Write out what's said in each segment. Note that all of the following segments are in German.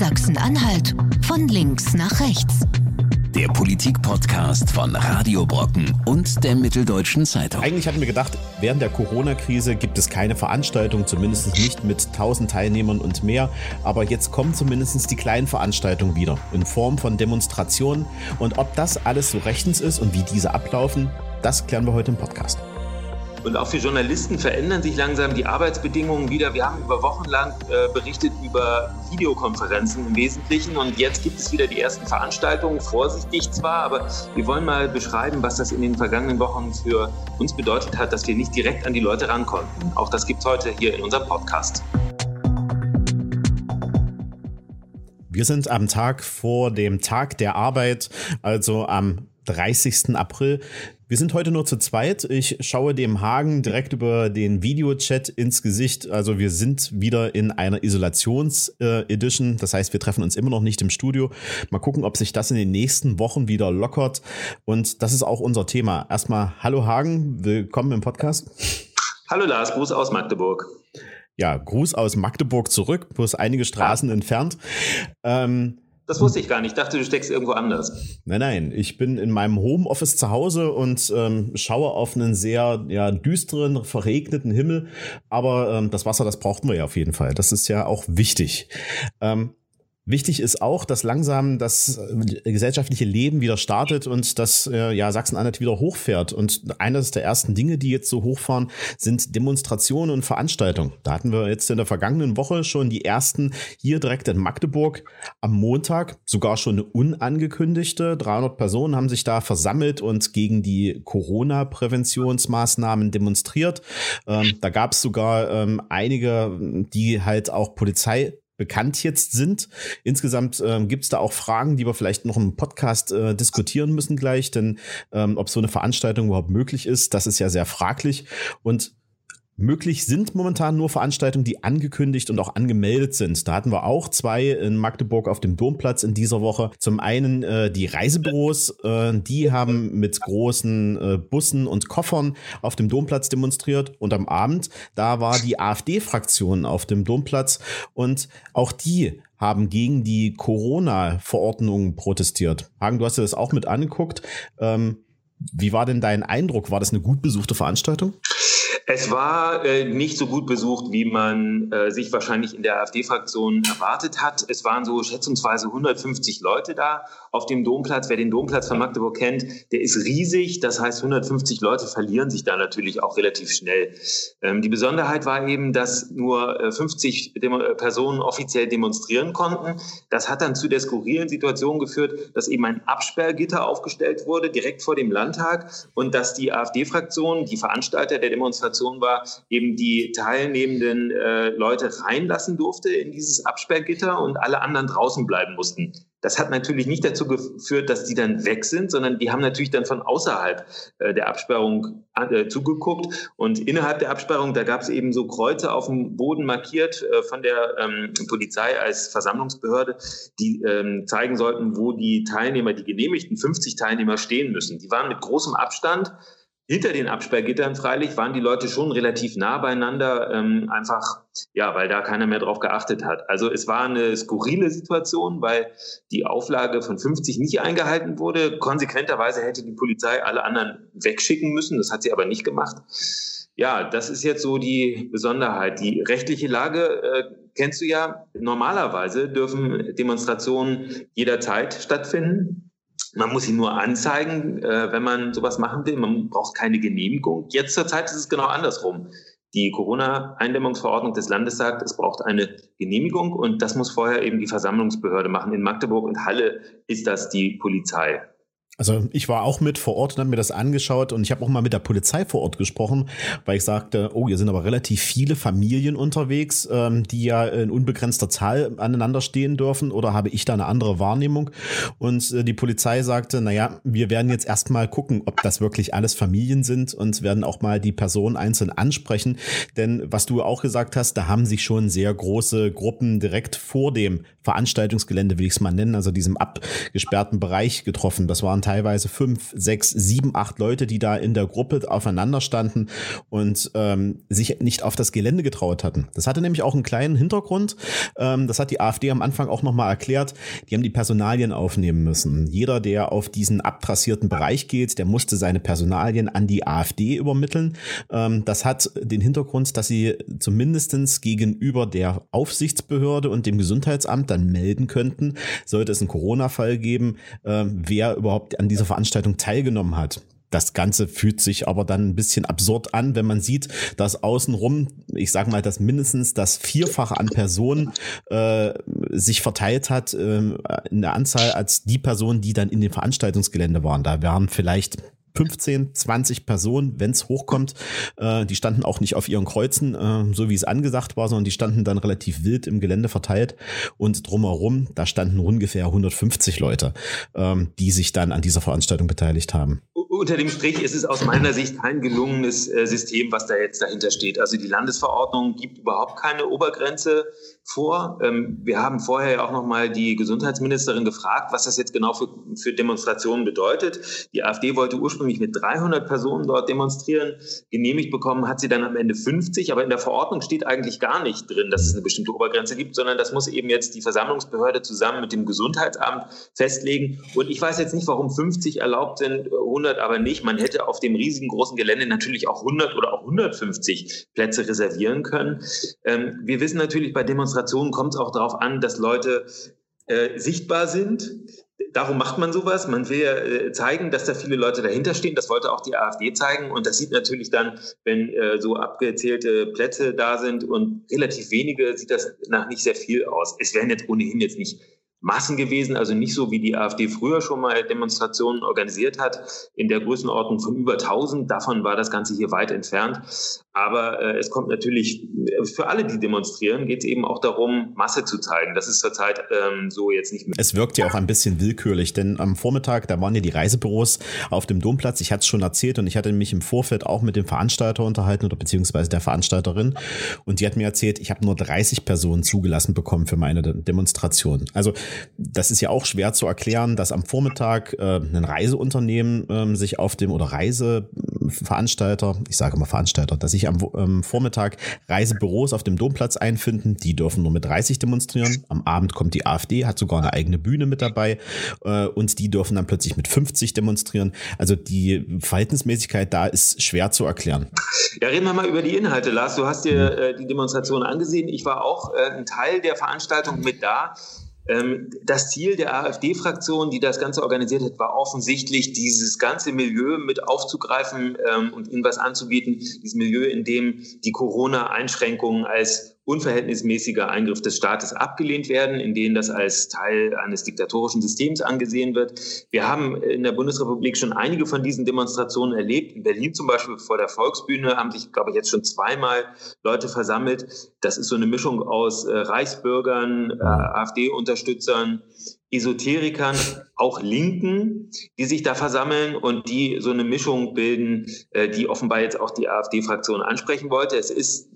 Sachsen-Anhalt von links nach rechts. Der Politik-Podcast von Radio Brocken und der Mitteldeutschen Zeitung. Eigentlich hatten wir gedacht, während der Corona-Krise gibt es keine Veranstaltung, zumindest nicht mit 1000 Teilnehmern und mehr. Aber jetzt kommen zumindest die kleinen Veranstaltungen wieder in Form von Demonstrationen. Und ob das alles so rechtens ist und wie diese ablaufen, das klären wir heute im Podcast. Und auch für Journalisten verändern sich langsam die Arbeitsbedingungen wieder. Wir haben über Wochen lang äh, berichtet über Videokonferenzen im Wesentlichen und jetzt gibt es wieder die ersten Veranstaltungen, vorsichtig zwar, aber wir wollen mal beschreiben, was das in den vergangenen Wochen für uns bedeutet hat, dass wir nicht direkt an die Leute ran konnten. Auch das gibt es heute hier in unserem Podcast. Wir sind am Tag vor dem Tag der Arbeit, also am 30. April. Wir sind heute nur zu zweit. Ich schaue dem Hagen direkt über den Videochat ins Gesicht. Also wir sind wieder in einer Isolations-Edition. Das heißt, wir treffen uns immer noch nicht im Studio. Mal gucken, ob sich das in den nächsten Wochen wieder lockert. Und das ist auch unser Thema. Erstmal, hallo Hagen, willkommen im Podcast. Hallo Lars, Gruß aus Magdeburg ja, Gruß aus Magdeburg zurück, bloß einige Straßen ja. entfernt. Ähm, das wusste ich gar nicht. Ich dachte, du steckst irgendwo anders. Nein, nein. Ich bin in meinem Homeoffice zu Hause und ähm, schaue auf einen sehr ja, düsteren, verregneten Himmel. Aber ähm, das Wasser, das brauchten wir ja auf jeden Fall. Das ist ja auch wichtig. Ähm, Wichtig ist auch, dass langsam das äh, gesellschaftliche Leben wieder startet und dass äh, ja, Sachsen-Anhalt wieder hochfährt. Und eines der ersten Dinge, die jetzt so hochfahren, sind Demonstrationen und Veranstaltungen. Da hatten wir jetzt in der vergangenen Woche schon die ersten hier direkt in Magdeburg am Montag, sogar schon eine unangekündigte. 300 Personen haben sich da versammelt und gegen die Corona-Präventionsmaßnahmen demonstriert. Ähm, da gab es sogar ähm, einige, die halt auch Polizei bekannt jetzt sind. Insgesamt ähm, gibt es da auch Fragen, die wir vielleicht noch im Podcast äh, diskutieren müssen gleich, denn ähm, ob so eine Veranstaltung überhaupt möglich ist, das ist ja sehr fraglich. Und Möglich sind momentan nur Veranstaltungen, die angekündigt und auch angemeldet sind. Da hatten wir auch zwei in Magdeburg auf dem Domplatz in dieser Woche. Zum einen äh, die Reisebüros, äh, die haben mit großen äh, Bussen und Koffern auf dem Domplatz demonstriert. Und am Abend, da war die AfD-Fraktion auf dem Domplatz und auch die haben gegen die Corona-Verordnungen protestiert. Hagen, du hast dir das auch mit angeguckt. Ähm, wie war denn dein Eindruck? War das eine gut besuchte Veranstaltung? Es war äh, nicht so gut besucht, wie man äh, sich wahrscheinlich in der AfD-Fraktion erwartet hat. Es waren so schätzungsweise 150 Leute da auf dem Domplatz. Wer den Domplatz von Magdeburg kennt, der ist riesig. Das heißt, 150 Leute verlieren sich da natürlich auch relativ schnell. Ähm, die Besonderheit war eben, dass nur äh, 50 Demo äh, Personen offiziell demonstrieren konnten. Das hat dann zu der skurrilen Situation geführt, dass eben ein Absperrgitter aufgestellt wurde, direkt vor dem Landtag, und dass die AfD-Fraktion, die Veranstalter der Demonstration, Situation war, eben die teilnehmenden äh, Leute reinlassen durfte in dieses Absperrgitter und alle anderen draußen bleiben mussten. Das hat natürlich nicht dazu geführt, dass die dann weg sind, sondern die haben natürlich dann von außerhalb äh, der Absperrung äh, zugeguckt. Und innerhalb der Absperrung, da gab es eben so Kreuze auf dem Boden markiert äh, von der ähm, Polizei als Versammlungsbehörde, die ähm, zeigen sollten, wo die Teilnehmer, die genehmigten 50 Teilnehmer stehen müssen. Die waren mit großem Abstand hinter den Absperrgittern freilich waren die Leute schon relativ nah beieinander, ähm, einfach, ja, weil da keiner mehr drauf geachtet hat. Also es war eine skurrile Situation, weil die Auflage von 50 nicht eingehalten wurde. Konsequenterweise hätte die Polizei alle anderen wegschicken müssen. Das hat sie aber nicht gemacht. Ja, das ist jetzt so die Besonderheit. Die rechtliche Lage äh, kennst du ja. Normalerweise dürfen Demonstrationen jederzeit stattfinden. Man muss sie nur anzeigen, äh, wenn man sowas machen will. Man braucht keine Genehmigung. Jetzt zur Zeit ist es genau andersrum. Die Corona-Eindämmungsverordnung des Landes sagt, es braucht eine Genehmigung und das muss vorher eben die Versammlungsbehörde machen. In Magdeburg und Halle ist das die Polizei. Also ich war auch mit vor Ort und habe mir das angeschaut und ich habe auch mal mit der Polizei vor Ort gesprochen, weil ich sagte, oh, hier sind aber relativ viele Familien unterwegs, ähm, die ja in unbegrenzter Zahl aneinander stehen dürfen oder habe ich da eine andere Wahrnehmung? Und äh, die Polizei sagte, naja, wir werden jetzt erstmal gucken, ob das wirklich alles Familien sind und werden auch mal die Personen einzeln ansprechen. Denn was du auch gesagt hast, da haben sich schon sehr große Gruppen direkt vor dem Veranstaltungsgelände, will ich es mal nennen, also diesem abgesperrten Bereich getroffen. Das waren teilweise fünf, sechs, sieben, acht Leute, die da in der Gruppe aufeinander standen und ähm, sich nicht auf das Gelände getraut hatten. Das hatte nämlich auch einen kleinen Hintergrund. Ähm, das hat die AfD am Anfang auch nochmal erklärt. Die haben die Personalien aufnehmen müssen. Jeder, der auf diesen abtrassierten Bereich geht, der musste seine Personalien an die AfD übermitteln. Ähm, das hat den Hintergrund, dass sie zumindestens gegenüber der Aufsichtsbehörde und dem Gesundheitsamt dann melden könnten, sollte es einen Corona-Fall geben, äh, wer überhaupt an dieser Veranstaltung teilgenommen hat. Das Ganze fühlt sich aber dann ein bisschen absurd an, wenn man sieht, dass außenrum, ich sage mal, dass mindestens das Vierfache an Personen äh, sich verteilt hat äh, in der Anzahl als die Personen, die dann in dem Veranstaltungsgelände waren. Da wären vielleicht 15, 20 Personen, wenn es hochkommt. Äh, die standen auch nicht auf ihren Kreuzen, äh, so wie es angesagt war, sondern die standen dann relativ wild im Gelände verteilt. Und drumherum, da standen ungefähr 150 Leute, ähm, die sich dann an dieser Veranstaltung beteiligt haben unter dem Strich ist es aus meiner Sicht kein gelungenes äh, System, was da jetzt dahinter steht. Also die Landesverordnung gibt überhaupt keine Obergrenze vor. Ähm, wir haben vorher ja auch noch mal die Gesundheitsministerin gefragt, was das jetzt genau für, für Demonstrationen bedeutet. Die AfD wollte ursprünglich mit 300 Personen dort demonstrieren. Genehmigt bekommen hat sie dann am Ende 50, aber in der Verordnung steht eigentlich gar nicht drin, dass es eine bestimmte Obergrenze gibt, sondern das muss eben jetzt die Versammlungsbehörde zusammen mit dem Gesundheitsamt festlegen. Und ich weiß jetzt nicht, warum 50 erlaubt sind, 100 aber nicht. Man hätte auf dem riesigen großen Gelände natürlich auch 100 oder auch 150 Plätze reservieren können. Ähm, wir wissen natürlich, bei Demonstrationen kommt es auch darauf an, dass Leute äh, sichtbar sind. Darum macht man sowas. Man will äh, zeigen, dass da viele Leute dahinter stehen. Das wollte auch die AfD zeigen. Und das sieht natürlich dann, wenn äh, so abgezählte Plätze da sind und relativ wenige, sieht das nach nicht sehr viel aus. Es werden jetzt ohnehin jetzt nicht Massen gewesen, also nicht so wie die AfD früher schon mal Demonstrationen organisiert hat, in der Größenordnung von über 1000. Davon war das Ganze hier weit entfernt. Aber äh, es kommt natürlich, äh, für alle, die demonstrieren, geht es eben auch darum, Masse zu zeigen. Das ist zurzeit ähm, so jetzt nicht mehr. Es wirkt ja auch ein bisschen willkürlich, denn am Vormittag, da waren ja die Reisebüros auf dem Domplatz. Ich hatte es schon erzählt und ich hatte mich im Vorfeld auch mit dem Veranstalter unterhalten oder beziehungsweise der Veranstalterin. Und die hat mir erzählt, ich habe nur 30 Personen zugelassen bekommen für meine Demonstration. Also das ist ja auch schwer zu erklären, dass am Vormittag äh, ein Reiseunternehmen äh, sich auf dem oder Reiseveranstalter, ich sage mal Veranstalter, dass ich sich am ähm, Vormittag Reisebüros auf dem Domplatz einfinden. Die dürfen nur mit 30 demonstrieren. Am Abend kommt die AfD, hat sogar eine eigene Bühne mit dabei äh, und die dürfen dann plötzlich mit 50 demonstrieren. Also die Verhältnismäßigkeit da ist schwer zu erklären. Ja, reden wir mal über die Inhalte, Lars. Du hast dir äh, die Demonstration angesehen. Ich war auch äh, ein Teil der Veranstaltung mit da. Ähm, das Ziel der AfD-Fraktion, die das Ganze organisiert hat, war offensichtlich, dieses ganze Milieu mit aufzugreifen ähm, und ihnen was anzubieten. Dieses Milieu, in dem die Corona-Einschränkungen als unverhältnismäßiger Eingriff des Staates abgelehnt werden, in denen das als Teil eines diktatorischen Systems angesehen wird. Wir haben in der Bundesrepublik schon einige von diesen Demonstrationen erlebt. In Berlin zum Beispiel vor der Volksbühne haben sich, glaube ich, jetzt schon zweimal Leute versammelt. Das ist so eine Mischung aus äh, Reichsbürgern, äh, AfD-Unterstützern, Esoterikern, auch Linken, die sich da versammeln und die so eine Mischung bilden, äh, die offenbar jetzt auch die AfD-Fraktion ansprechen wollte. Es ist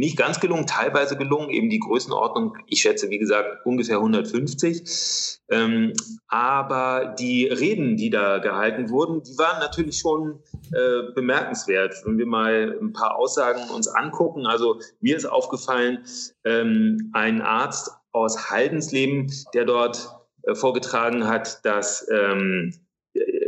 nicht ganz gelungen, teilweise gelungen, eben die Größenordnung, ich schätze, wie gesagt, ungefähr 150. Ähm, aber die Reden, die da gehalten wurden, die waren natürlich schon äh, bemerkenswert. Wenn wir mal ein paar Aussagen uns angucken, also mir ist aufgefallen, ähm, ein Arzt aus Haldensleben, der dort äh, vorgetragen hat, dass ähm,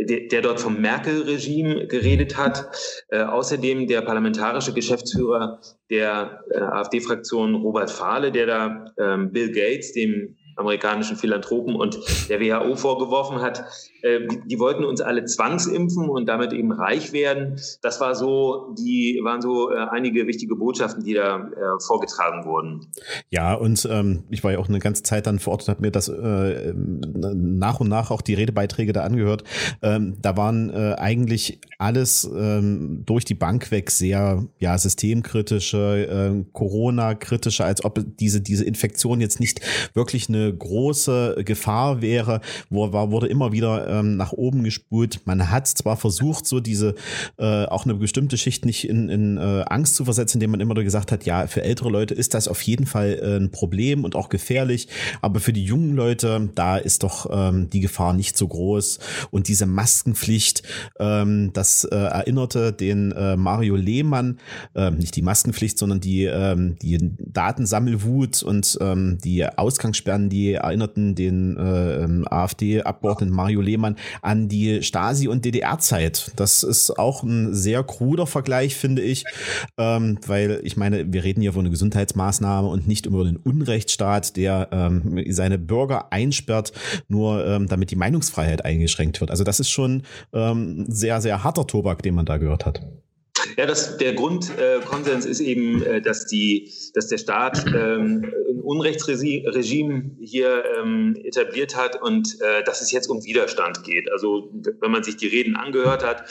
der, der dort vom Merkel-Regime geredet hat. Äh, außerdem der parlamentarische Geschäftsführer der äh, AfD-Fraktion Robert Fahle, der da ähm, Bill Gates, dem amerikanischen Philanthropen und der WHO vorgeworfen hat, äh, die wollten uns alle zwangsimpfen und damit eben reich werden. Das war so, die waren so äh, einige wichtige Botschaften, die da äh, vorgetragen wurden. Ja, und ähm, ich war ja auch eine ganze Zeit dann vor Ort und habe mir das äh, nach und nach auch die Redebeiträge da angehört. Ähm, da waren äh, eigentlich alles ähm, durch die Bank weg sehr ja systemkritische, äh, Corona-kritische, als ob diese diese Infektion jetzt nicht wirklich eine große Gefahr wäre, wo, wurde immer wieder ähm, nach oben gespult. Man hat zwar versucht, so diese äh, auch eine bestimmte Schicht nicht in, in äh, Angst zu versetzen, indem man immer gesagt hat, ja, für ältere Leute ist das auf jeden Fall äh, ein Problem und auch gefährlich, aber für die jungen Leute, da ist doch ähm, die Gefahr nicht so groß. Und diese Maskenpflicht, ähm, das äh, erinnerte den äh, Mario Lehmann, äh, nicht die Maskenpflicht, sondern die, ähm, die Datensammelwut und ähm, die Ausgangssperren, die erinnerten den äh, ähm, AfD-Abgeordneten Mario Lehmann an die Stasi- und DDR-Zeit. Das ist auch ein sehr kruder Vergleich, finde ich, ähm, weil ich meine, wir reden hier von einer Gesundheitsmaßnahme und nicht über den Unrechtsstaat, der ähm, seine Bürger einsperrt, nur ähm, damit die Meinungsfreiheit eingeschränkt wird. Also das ist schon ähm, sehr, sehr harter Tobak, den man da gehört hat. Ja, das, der Grundkonsens äh, ist eben, äh, dass, die, dass der Staat ähm, ein Unrechtsregime hier ähm, etabliert hat und äh, dass es jetzt um Widerstand geht. Also wenn man sich die Reden angehört hat,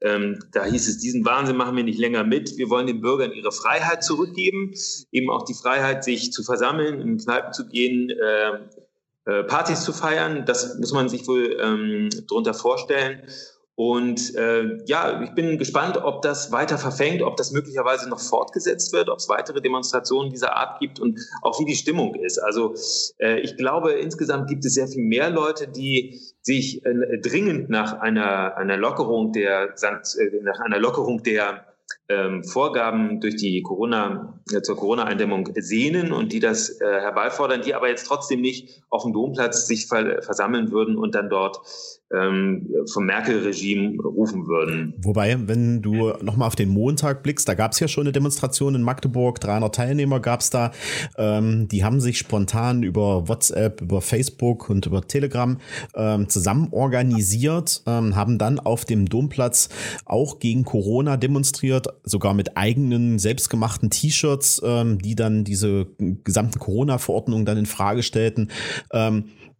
ähm, da hieß es, diesen Wahnsinn machen wir nicht länger mit. Wir wollen den Bürgern ihre Freiheit zurückgeben, eben auch die Freiheit, sich zu versammeln, in Kneipen zu gehen, äh, äh, Partys zu feiern. Das muss man sich wohl ähm, darunter vorstellen. Und äh, ja, ich bin gespannt, ob das weiter verfängt, ob das möglicherweise noch fortgesetzt wird, ob es weitere Demonstrationen dieser Art gibt und auch wie die Stimmung ist. Also äh, ich glaube, insgesamt gibt es sehr viel mehr Leute, die sich äh, dringend nach einer, einer Lockerung der äh, nach einer Lockerung der ähm, Vorgaben durch die Corona, äh, zur Corona-Eindämmung sehnen und die das äh, herbeifordern, die aber jetzt trotzdem nicht auf dem Domplatz sich ver versammeln würden und dann dort vom Merkel-Regime rufen würden. Wobei, wenn du nochmal auf den Montag blickst, da gab es ja schon eine Demonstration in Magdeburg, 300 Teilnehmer gab es da, ähm, die haben sich spontan über WhatsApp, über Facebook und über Telegram ähm, zusammen organisiert, ähm, haben dann auf dem Domplatz auch gegen Corona demonstriert, sogar mit eigenen selbstgemachten T-Shirts, ähm, die dann diese gesamten Corona-Verordnungen dann in Frage stellten.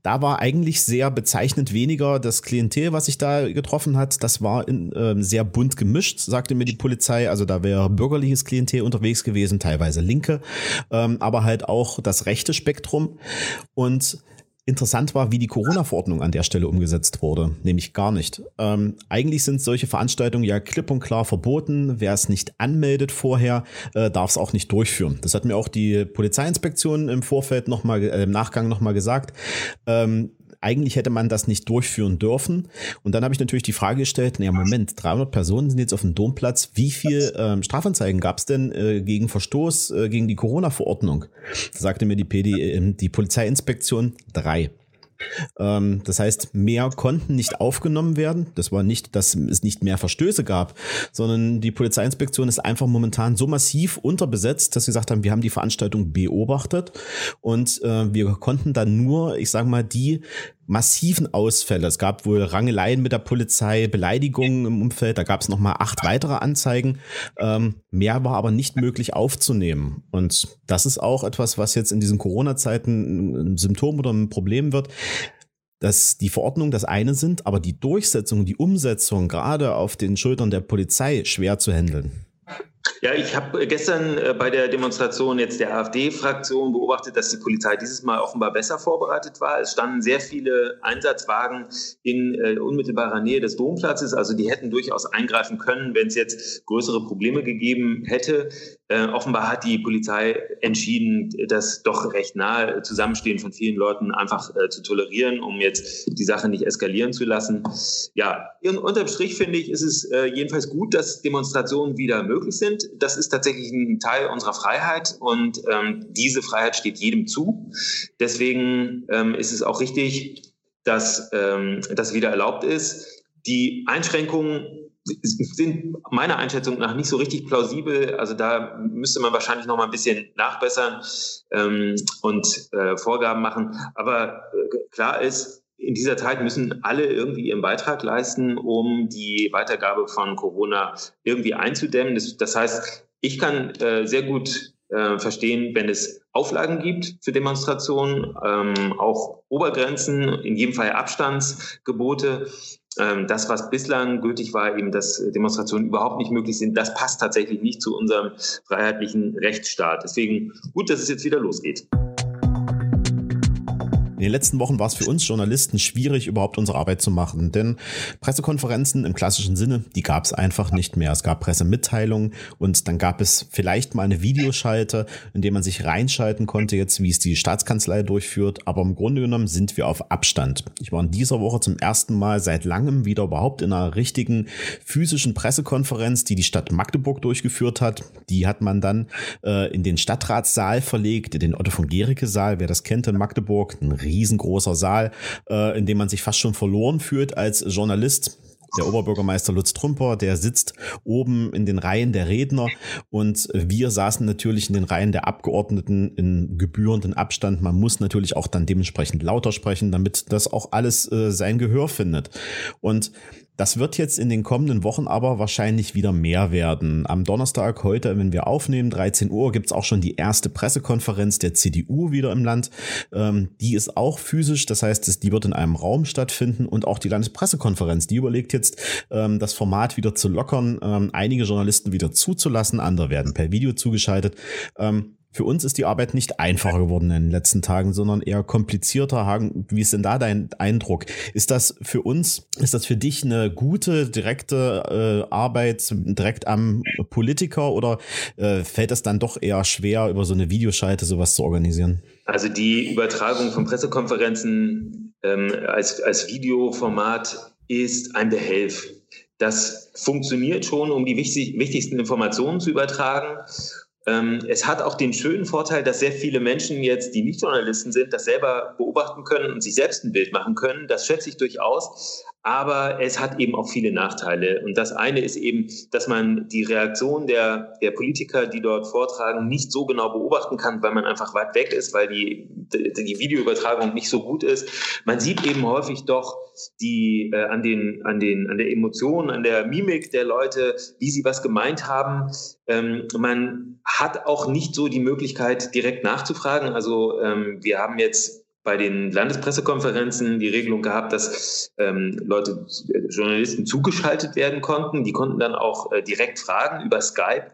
Da war eigentlich sehr bezeichnend weniger das Klientel, was sich da getroffen hat. Das war in, äh, sehr bunt gemischt, sagte mir die Polizei. Also da wäre bürgerliches Klientel unterwegs gewesen, teilweise Linke, ähm, aber halt auch das rechte Spektrum. Und Interessant war, wie die Corona-Verordnung an der Stelle umgesetzt wurde, nämlich gar nicht. Ähm, eigentlich sind solche Veranstaltungen ja klipp und klar verboten. Wer es nicht anmeldet vorher, äh, darf es auch nicht durchführen. Das hat mir auch die Polizeiinspektion im Vorfeld nochmal, äh, im Nachgang nochmal gesagt. Ähm, eigentlich hätte man das nicht durchführen dürfen. Und dann habe ich natürlich die Frage gestellt, naja, Moment, 300 Personen sind jetzt auf dem Domplatz. Wie viel ähm, Strafanzeigen gab es denn äh, gegen Verstoß äh, gegen die Corona-Verordnung? Sagte mir die, PD, äh, die Polizeiinspektion drei. Ähm, das heißt, mehr konnten nicht aufgenommen werden. Das war nicht, dass es nicht mehr Verstöße gab, sondern die Polizeiinspektion ist einfach momentan so massiv unterbesetzt, dass sie gesagt haben, wir haben die Veranstaltung beobachtet und äh, wir konnten dann nur, ich sage mal, die massiven Ausfälle. Es gab wohl Rangeleien mit der Polizei, Beleidigungen im Umfeld. Da gab es nochmal acht weitere Anzeigen. Ähm, mehr war aber nicht möglich aufzunehmen. Und das ist auch etwas, was jetzt in diesen Corona-Zeiten ein Symptom oder ein Problem wird dass die Verordnungen das eine sind, aber die Durchsetzung, die Umsetzung gerade auf den Schultern der Polizei schwer zu handeln. Ja, ich habe gestern äh, bei der Demonstration jetzt der AfD-Fraktion beobachtet, dass die Polizei dieses Mal offenbar besser vorbereitet war. Es standen sehr viele Einsatzwagen in äh, unmittelbarer Nähe des Domplatzes. Also die hätten durchaus eingreifen können, wenn es jetzt größere Probleme gegeben hätte. Äh, offenbar hat die Polizei entschieden, das doch recht nahe Zusammenstehen von vielen Leuten einfach äh, zu tolerieren, um jetzt die Sache nicht eskalieren zu lassen. Ja, unterm Strich finde ich, ist es äh, jedenfalls gut, dass Demonstrationen wieder möglich sind. Das ist tatsächlich ein Teil unserer Freiheit und ähm, diese Freiheit steht jedem zu. Deswegen ähm, ist es auch richtig, dass ähm, das wieder erlaubt ist. Die Einschränkungen sind meiner Einschätzung nach nicht so richtig plausibel. Also da müsste man wahrscheinlich noch mal ein bisschen nachbessern ähm, und äh, Vorgaben machen. Aber äh, klar ist, in dieser Zeit müssen alle irgendwie ihren Beitrag leisten, um die Weitergabe von Corona irgendwie einzudämmen. Das, das heißt, ich kann äh, sehr gut äh, verstehen, wenn es Auflagen gibt für Demonstrationen, ähm, auch Obergrenzen, in jedem Fall Abstandsgebote. Ähm, das, was bislang gültig war, eben, dass Demonstrationen überhaupt nicht möglich sind, das passt tatsächlich nicht zu unserem freiheitlichen Rechtsstaat. Deswegen gut, dass es jetzt wieder losgeht. In den letzten Wochen war es für uns Journalisten schwierig, überhaupt unsere Arbeit zu machen, denn Pressekonferenzen im klassischen Sinne, die gab es einfach nicht mehr. Es gab Pressemitteilungen und dann gab es vielleicht mal eine Videoschalte, in der man sich reinschalten konnte, jetzt wie es die Staatskanzlei durchführt, aber im Grunde genommen sind wir auf Abstand. Ich war in dieser Woche zum ersten Mal seit langem wieder überhaupt in einer richtigen physischen Pressekonferenz, die die Stadt Magdeburg durchgeführt hat. Die hat man dann äh, in den Stadtratssaal verlegt, in den Otto von Gericke Saal, wer das kennt in Magdeburg, ein riesengroßer Saal, äh, in dem man sich fast schon verloren fühlt als Journalist. Der Oberbürgermeister Lutz Trumper, der sitzt oben in den Reihen der Redner und wir saßen natürlich in den Reihen der Abgeordneten in gebührenden Abstand. Man muss natürlich auch dann dementsprechend lauter sprechen, damit das auch alles äh, sein Gehör findet. Und das wird jetzt in den kommenden Wochen aber wahrscheinlich wieder mehr werden. Am Donnerstag heute, wenn wir aufnehmen, 13 Uhr, gibt's auch schon die erste Pressekonferenz der CDU wieder im Land. Ähm, die ist auch physisch, das heißt, die wird in einem Raum stattfinden und auch die Landespressekonferenz, die überlegt jetzt, ähm, das Format wieder zu lockern, ähm, einige Journalisten wieder zuzulassen, andere werden per Video zugeschaltet. Ähm, für uns ist die Arbeit nicht einfacher geworden in den letzten Tagen, sondern eher komplizierter. Hagen, wie ist denn da dein Eindruck? Ist das für uns, ist das für dich eine gute, direkte äh, Arbeit direkt am Politiker oder äh, fällt es dann doch eher schwer, über so eine Videoschalte sowas zu organisieren? Also die Übertragung von Pressekonferenzen ähm, als, als Videoformat ist ein Behelf. Das funktioniert schon, um die wichtig, wichtigsten Informationen zu übertragen. Ähm, es hat auch den schönen Vorteil, dass sehr viele Menschen jetzt, die nicht Journalisten sind, das selber beobachten können und sich selbst ein Bild machen können. Das schätze ich durchaus. Aber es hat eben auch viele Nachteile. Und das eine ist eben, dass man die Reaktion der, der Politiker, die dort vortragen, nicht so genau beobachten kann, weil man einfach weit weg ist, weil die, die Videoübertragung nicht so gut ist. Man sieht eben häufig doch die, äh, an, den, an, den, an der Emotion, an der Mimik der Leute, wie sie was gemeint haben. Ähm, man hat auch nicht so die Möglichkeit, direkt nachzufragen. Also ähm, wir haben jetzt bei den Landespressekonferenzen die Regelung gehabt, dass ähm, Leute, äh, Journalisten zugeschaltet werden konnten. Die konnten dann auch äh, direkt fragen über Skype,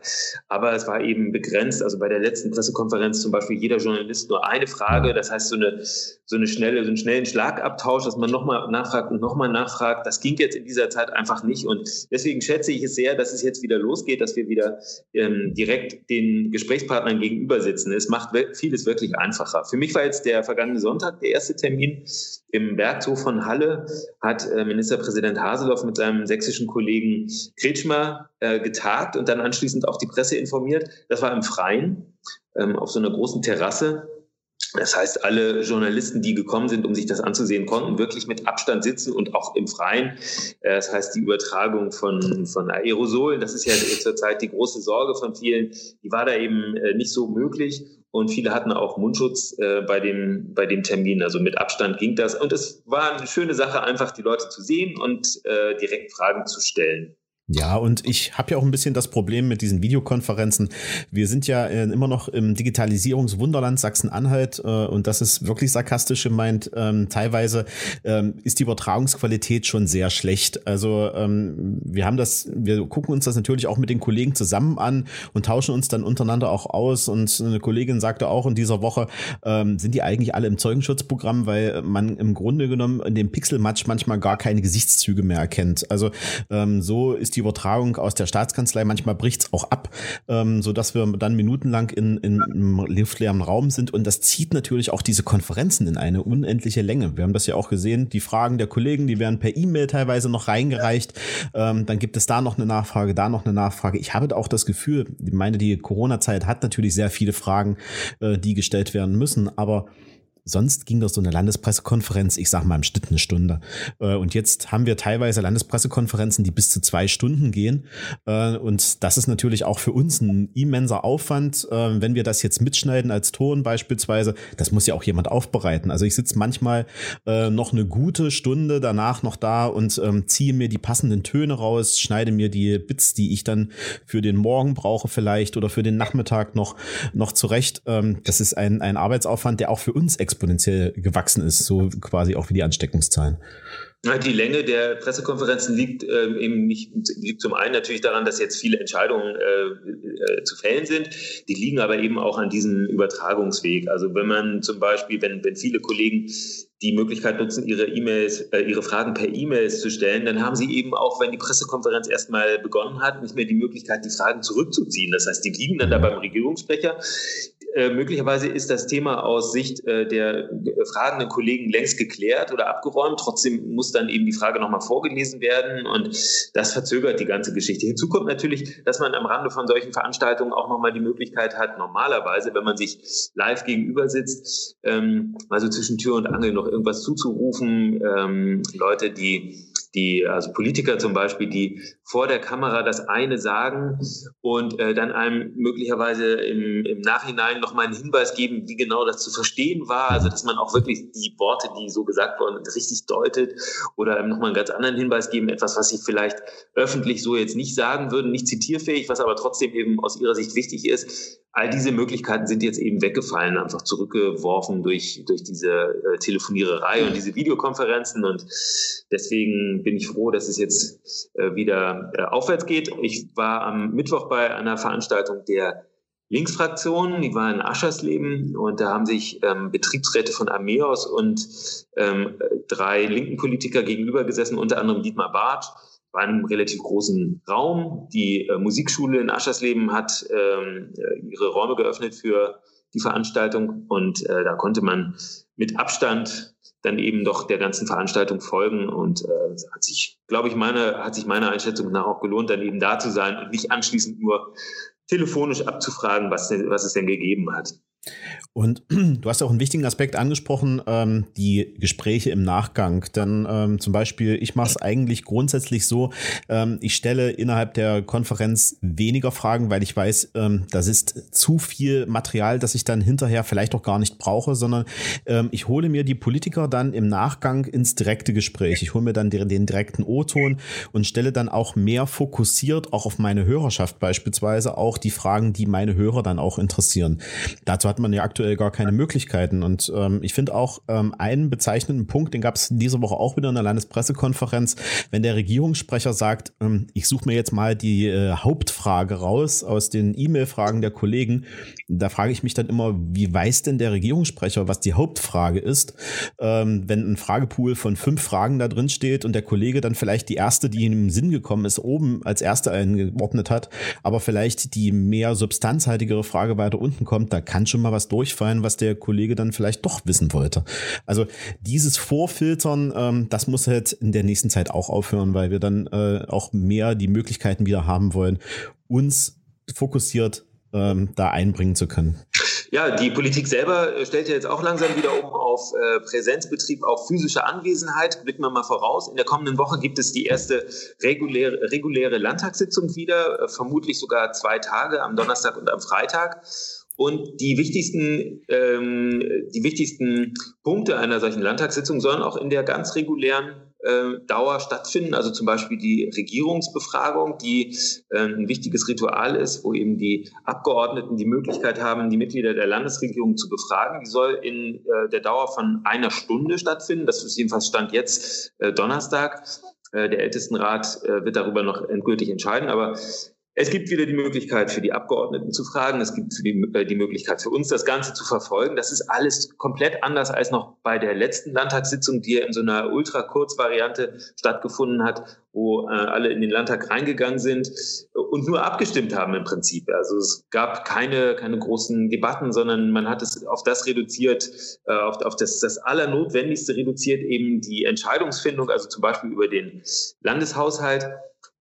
aber es war eben begrenzt. Also bei der letzten Pressekonferenz zum Beispiel jeder Journalist nur eine Frage. Das heißt, so eine, so eine schnelle, so einen schnellen Schlagabtausch, dass man nochmal nachfragt und nochmal nachfragt, das ging jetzt in dieser Zeit einfach nicht. Und deswegen schätze ich es sehr, dass es jetzt wieder losgeht, dass wir wieder ähm, direkt den Gesprächspartnern gegenüber sitzen. Es macht vieles wirklich einfacher. Für mich war jetzt der vergangene Sonntag Sonntag der erste Termin. Im Werkhof von Halle hat äh, Ministerpräsident Haseloff mit seinem sächsischen Kollegen Kretschmer äh, getagt und dann anschließend auch die Presse informiert. Das war im Freien ähm, auf so einer großen Terrasse. Das heißt, alle Journalisten, die gekommen sind, um sich das anzusehen, konnten wirklich mit Abstand sitzen und auch im Freien. Äh, das heißt, die Übertragung von, von Aerosolen, das ist ja zurzeit die große Sorge von vielen, die war da eben nicht so möglich. Und viele hatten auch Mundschutz äh, bei, dem, bei dem Termin. Also mit Abstand ging das. Und es war eine schöne Sache, einfach die Leute zu sehen und äh, direkt Fragen zu stellen. Ja, und ich habe ja auch ein bisschen das Problem mit diesen Videokonferenzen. Wir sind ja äh, immer noch im Digitalisierungswunderland Sachsen-Anhalt äh, und das ist wirklich sarkastisch gemeint. Ähm, teilweise ähm, ist die Übertragungsqualität schon sehr schlecht. Also ähm, wir haben das, wir gucken uns das natürlich auch mit den Kollegen zusammen an und tauschen uns dann untereinander auch aus. Und eine Kollegin sagte auch in dieser Woche, ähm, sind die eigentlich alle im Zeugenschutzprogramm, weil man im Grunde genommen in dem Pixelmatch manchmal gar keine Gesichtszüge mehr erkennt. Also ähm, so ist die Übertragung aus der Staatskanzlei. Manchmal bricht's auch ab, ähm, so dass wir dann minutenlang in, in einem luftleeren Raum sind. Und das zieht natürlich auch diese Konferenzen in eine unendliche Länge. Wir haben das ja auch gesehen. Die Fragen der Kollegen, die werden per E-Mail teilweise noch reingereicht. Ähm, dann gibt es da noch eine Nachfrage, da noch eine Nachfrage. Ich habe auch das Gefühl, ich meine, die Corona-Zeit hat natürlich sehr viele Fragen, äh, die gestellt werden müssen. Aber Sonst ging das so eine Landespressekonferenz, ich sag mal im Schnitt eine Stunde. Äh, und jetzt haben wir teilweise Landespressekonferenzen, die bis zu zwei Stunden gehen. Äh, und das ist natürlich auch für uns ein immenser Aufwand, äh, wenn wir das jetzt mitschneiden als Ton beispielsweise. Das muss ja auch jemand aufbereiten. Also ich sitze manchmal noch eine gute Stunde danach noch da und ähm, ziehe mir die passenden Töne raus, schneide mir die Bits, die ich dann für den Morgen brauche vielleicht oder für den Nachmittag noch, noch zurecht. Ähm, das ist ein, ein Arbeitsaufwand, der auch für uns exponentiell gewachsen ist, so quasi auch wie die Ansteckungszahlen. Die Länge der Pressekonferenzen liegt äh, eben nicht, liegt zum einen natürlich daran, dass jetzt viele Entscheidungen äh, äh, zu fällen sind. Die liegen aber eben auch an diesem Übertragungsweg. Also wenn man zum Beispiel, wenn, wenn viele Kollegen die Möglichkeit nutzen, ihre E-Mails, äh, ihre Fragen per E-Mails zu stellen, dann haben sie eben auch, wenn die Pressekonferenz erstmal begonnen hat, nicht mehr die Möglichkeit, die Fragen zurückzuziehen. Das heißt, die liegen dann da beim Regierungssprecher. Äh, möglicherweise ist das Thema aus Sicht äh, der fragenden Kollegen längst geklärt oder abgeräumt. Trotzdem muss dann eben die Frage nochmal vorgelesen werden und das verzögert die ganze Geschichte. Hinzu kommt natürlich, dass man am Rande von solchen Veranstaltungen auch nochmal die Möglichkeit hat, normalerweise, wenn man sich live gegenüber sitzt, ähm, also zwischen Tür und Angel noch irgendwas zuzurufen. Ähm, Leute, die die, also Politiker zum Beispiel, die vor der Kamera das eine sagen und äh, dann einem möglicherweise im, im Nachhinein nochmal einen Hinweis geben, wie genau das zu verstehen war. Also dass man auch wirklich die Worte, die so gesagt wurden, richtig deutet oder einem nochmal einen ganz anderen Hinweis geben, etwas, was sie vielleicht öffentlich so jetzt nicht sagen würden, nicht zitierfähig, was aber trotzdem eben aus ihrer Sicht wichtig ist. All diese Möglichkeiten sind jetzt eben weggefallen, einfach zurückgeworfen durch, durch diese äh, Telefoniererei und diese Videokonferenzen. Und deswegen bin ich froh, dass es jetzt äh, wieder äh, aufwärts geht. Ich war am Mittwoch bei einer Veranstaltung der Linksfraktion, die war in Aschersleben und da haben sich ähm, Betriebsräte von Ameos und ähm, drei linken Politiker gegenüber gesessen, unter anderem Dietmar Barth war in einem relativ großen Raum. Die äh, Musikschule in Aschersleben hat ähm, äh, ihre Räume geöffnet für die Veranstaltung und äh, da konnte man mit Abstand dann eben doch der ganzen Veranstaltung folgen und äh, hat sich, glaube ich, meine, hat sich meiner Einschätzung nach auch gelohnt, dann eben da zu sein und nicht anschließend nur telefonisch abzufragen, was, was es denn gegeben hat. Und du hast auch einen wichtigen Aspekt angesprochen, ähm, die Gespräche im Nachgang. Denn ähm, zum Beispiel, ich mache es eigentlich grundsätzlich so, ähm, ich stelle innerhalb der Konferenz weniger Fragen, weil ich weiß, ähm, das ist zu viel Material, das ich dann hinterher vielleicht auch gar nicht brauche, sondern ähm, ich hole mir die Politiker dann im Nachgang ins direkte Gespräch. Ich hole mir dann den, den direkten O-Ton und stelle dann auch mehr fokussiert auch auf meine Hörerschaft beispielsweise auch die Fragen, die meine Hörer dann auch interessieren. Dazu hat man ja aktuell gar keine Möglichkeiten. Und ähm, ich finde auch ähm, einen bezeichnenden Punkt, den gab es diese Woche auch wieder in der Landespressekonferenz, wenn der Regierungssprecher sagt, ähm, ich suche mir jetzt mal die äh, Hauptfrage raus aus den E-Mail-Fragen der Kollegen. Da frage ich mich dann immer, wie weiß denn der Regierungssprecher, was die Hauptfrage ist, ähm, wenn ein Fragepool von fünf Fragen da drin steht und der Kollege dann vielleicht die erste, die ihm im Sinn gekommen ist, oben als erste eingeordnet hat, aber vielleicht die mehr substanzhaltigere Frage weiter unten kommt, da kann schon mal was durchfallen, was der Kollege dann vielleicht doch wissen wollte. Also dieses Vorfiltern, ähm, das muss halt in der nächsten Zeit auch aufhören, weil wir dann äh, auch mehr die Möglichkeiten wieder haben wollen, uns fokussiert ähm, da einbringen zu können. Ja, die Politik selber äh, stellt ja jetzt auch langsam wieder um auf äh, Präsenzbetrieb, auf physische Anwesenheit. Blicken wir mal voraus. In der kommenden Woche gibt es die erste reguläre, reguläre Landtagssitzung wieder, äh, vermutlich sogar zwei Tage, am Donnerstag und am Freitag. Und die wichtigsten, ähm, die wichtigsten Punkte einer solchen Landtagssitzung sollen auch in der ganz regulären äh, Dauer stattfinden. Also zum Beispiel die Regierungsbefragung, die äh, ein wichtiges Ritual ist, wo eben die Abgeordneten die Möglichkeit haben, die Mitglieder der Landesregierung zu befragen. Die soll in äh, der Dauer von einer Stunde stattfinden. Das ist jedenfalls Stand jetzt äh, Donnerstag. Äh, der Ältestenrat äh, wird darüber noch endgültig entscheiden. Aber es gibt wieder die Möglichkeit für die Abgeordneten zu fragen. Es gibt die, äh, die, Möglichkeit für uns, das Ganze zu verfolgen. Das ist alles komplett anders als noch bei der letzten Landtagssitzung, die ja in so einer Ultra-Kurz-Variante stattgefunden hat, wo äh, alle in den Landtag reingegangen sind und nur abgestimmt haben im Prinzip. Also es gab keine, keine großen Debatten, sondern man hat es auf das reduziert, äh, auf, auf das, das Allernotwendigste reduziert, eben die Entscheidungsfindung, also zum Beispiel über den Landeshaushalt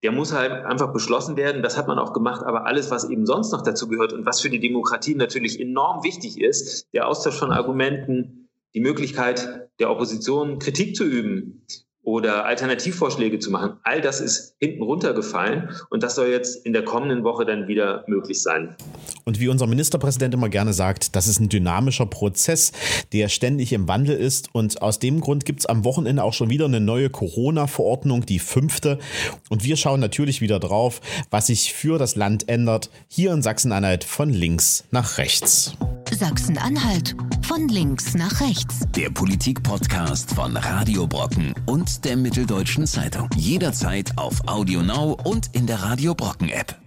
der muss halt einfach beschlossen werden. Das hat man auch gemacht. Aber alles, was eben sonst noch dazu gehört und was für die Demokratie natürlich enorm wichtig ist, der Austausch von Argumenten, die Möglichkeit der Opposition Kritik zu üben, oder Alternativvorschläge zu machen. All das ist hinten runtergefallen und das soll jetzt in der kommenden Woche dann wieder möglich sein. Und wie unser Ministerpräsident immer gerne sagt, das ist ein dynamischer Prozess, der ständig im Wandel ist und aus dem Grund gibt es am Wochenende auch schon wieder eine neue Corona-Verordnung, die fünfte. Und wir schauen natürlich wieder drauf, was sich für das Land ändert, hier in Sachsen-Anhalt von links nach rechts. Sachsen-Anhalt Von links nach rechts. Der Politik-Podcast von Radio Brocken und der Mitteldeutschen Zeitung. Jederzeit auf Audio Now und in der Radio Brocken App.